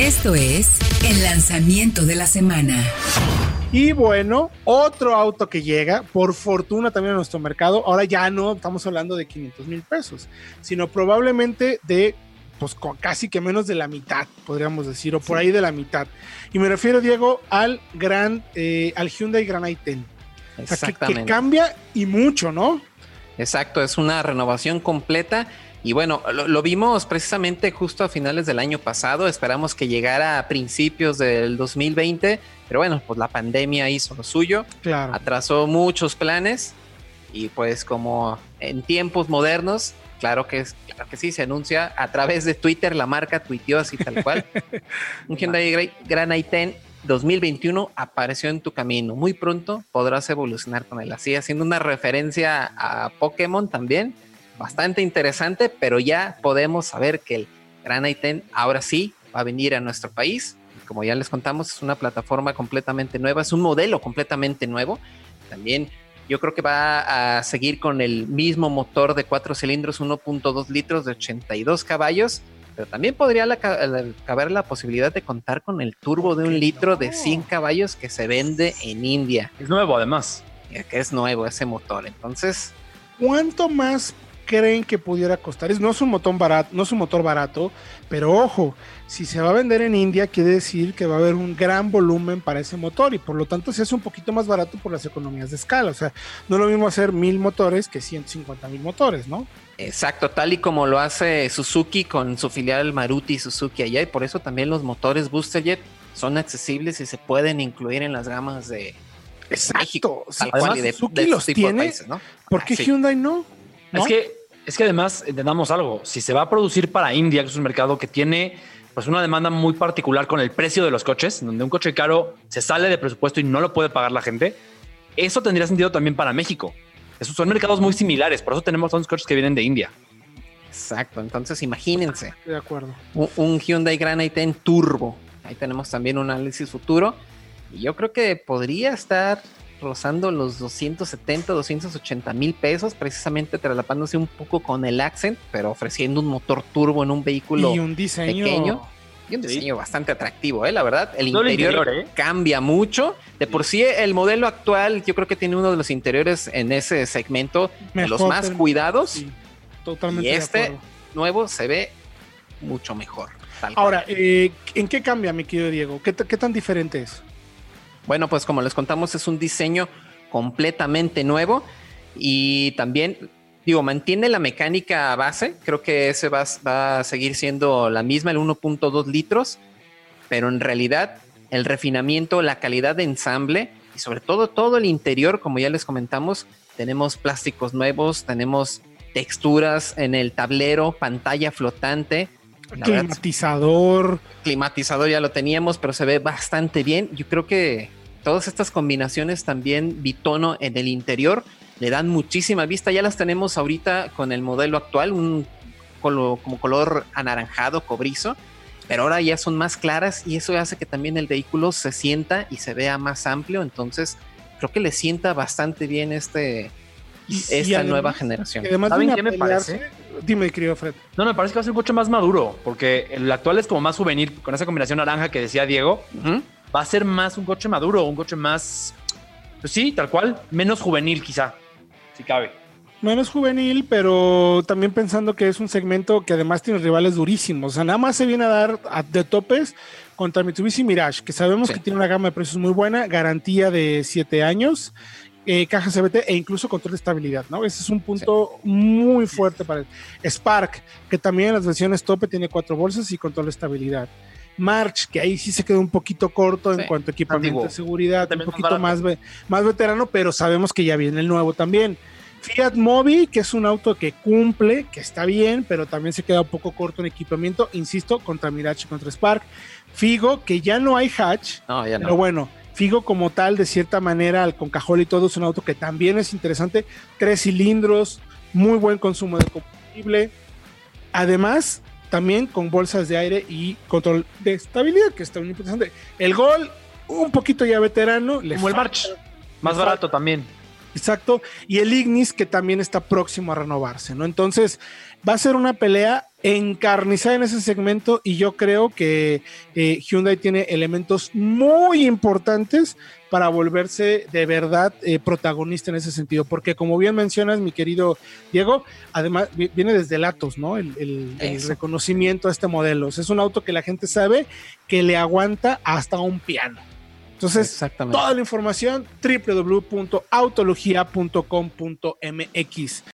Esto es el lanzamiento de la semana. Y bueno, otro auto que llega, por fortuna también a nuestro mercado, ahora ya no estamos hablando de 500 mil pesos, sino probablemente de pues casi que menos de la mitad, podríamos decir, o por ahí de la mitad. Y me refiero, Diego, al gran, eh, al Hyundai Grand i10. que, cambia y mucho, ¿no? Exacto, es una renovación completa. Y bueno, lo, lo, vimos precisamente justo a finales del año pasado. Esperamos que llegara a principios del 2020 pero bueno, pues la pandemia hizo lo suyo, claro. atrasó muchos planes y pues como en tiempos modernos, claro que, es, claro que sí, se anuncia a través de Twitter, la marca tuiteó así tal cual. Un Hyundai Grand i10 2021 apareció en tu camino. Muy pronto podrás evolucionar con él. Así, haciendo una referencia a Pokémon también, bastante interesante, pero ya podemos saber que el Gran i10 ahora sí va a venir a nuestro país como ya les contamos, es una plataforma completamente nueva, es un modelo completamente nuevo. También yo creo que va a seguir con el mismo motor de cuatro cilindros, 1.2 litros de 82 caballos, pero también podría caber la posibilidad de contar con el turbo de un litro de 100 caballos que se vende en India. Es nuevo además. Que es nuevo ese motor. Entonces, ¿cuánto más creen que pudiera costar? No es un motor barato, no es un motor barato, pero ojo, si se va a vender en India, quiere decir que va a haber un gran volumen para ese motor y por lo tanto se hace un poquito más barato por las economías de escala. O sea, no es lo mismo hacer mil motores que 150 mil motores, ¿no? Exacto, tal y como lo hace Suzuki con su filial Maruti Suzuki allá y por eso también los motores Booster Jet son accesibles y se pueden incluir en las gamas de Exacto. Suzuki los tiene, ¿no? ¿Por qué Hyundai no? ¿No? Es que es que además entendamos algo, si se va a producir para India, que es un mercado que tiene pues una demanda muy particular con el precio de los coches, donde un coche caro se sale de presupuesto y no lo puede pagar la gente, eso tendría sentido también para México. Esos son mercados muy similares, por eso tenemos tantos coches que vienen de India. Exacto, entonces imagínense. De acuerdo. Un, Hyundai Grand i10 Turbo. Ahí tenemos también un análisis futuro. Y yo creo que podría estar rozando los 270, 280 mil pesos, precisamente traslapándose un poco con el Accent, pero ofreciendo un motor turbo en un vehículo y un diseño... pequeño. Y un diseño bastante atractivo, ¿eh? la verdad. El interior, ¿eh? cambia mucho. De por sí, el modelo actual, yo creo que tiene uno de los interiores en ese segmento de los más cuidados. totalmente. Y este nuevo se ve mucho mejor. Ahora, eh, ¿en qué cambia, mi querido Diego? ¿Qué, ¿Qué tan diferente es? Bueno, pues como les contamos, es un diseño completamente nuevo y también, digo, mantiene la mecánica base. Creo que ese va, a seguir siendo la misma, el 1.2 litros, pero en realidad el refinamiento, la calidad de ensamble y sobre todo todo el interior, como ya les comentamos, tenemos plásticos nuevos, tenemos texturas en el tablero, pantalla flotante. Climatizador. climatizador ya lo teníamos, pero se ve bastante bien. Yo creo que todas estas combinaciones también bitono en el interior le dan muchísima vista. Ya las tenemos ahorita con el modelo actual, un como color anaranjado, cobrizo, pero ahora ya son más claras y eso hace que también el vehículo se sienta y se vea más amplio. Entonces, creo que le sienta bastante bien este esta nueva generación. Además, qué me parece? Dime, querido Fred. No, me parece que va a ser un coche más maduro, porque el actual es como más juvenil, con esa combinación naranja que decía Diego va a ser más un coche maduro, un coche más, pues sí, tal cual, menos juvenil quizá, si cabe. Menos juvenil, pero también pensando que es un segmento que además tiene rivales durísimos. O sea, nada más se viene a dar de topes contra Mitsubishi Mirage, que sabemos que tiene una gama de precios muy buena, garantía de 7 años, eh, caja CBT e incluso control de estabilidad, ¿no? Ese es un punto muy fuerte para el Spark, que también en las versiones tope tiene cuatro bolsas y control de estabilidad. March, que ahí sí se quedó un poquito corto en cuanto a equipamiento de seguridad, un poquito más, más veterano, pero sabemos que ya viene el nuevo también. Fiat Mobi, que es un auto que cumple, que está bien, pero también se queda un poco corto en equipamiento, insisto, contra Mirage, contra Spark. Figo, que ya no hay hatch, pero bueno, Figo como tal, de cierta manera, al con cajol y todo, es un auto que también es interesante. Tres cilindros, muy buen consumo de combustible. Además, también con bolsas de aire y control de estabilidad, que está muy interesante. El gol, un poquito ya veterano. Como el March, más barato también. Exacto. Y el Ignis, que también está próximo a renovarse, ¿no? Entonces, va a ser una pelea encarnizada en ese segmento y yo creo que eh, Hyundai tiene elementos muy importantes para volverse de verdad eh, protagonista en ese sentido, porque como bien mencionas, mi querido Diego, además viene desde Latos, ¿no? El, reconocimiento a este modelo. es un auto que la gente sabe que le aguanta hasta un piano. Entonces, toda la información www.autologia.com.mx.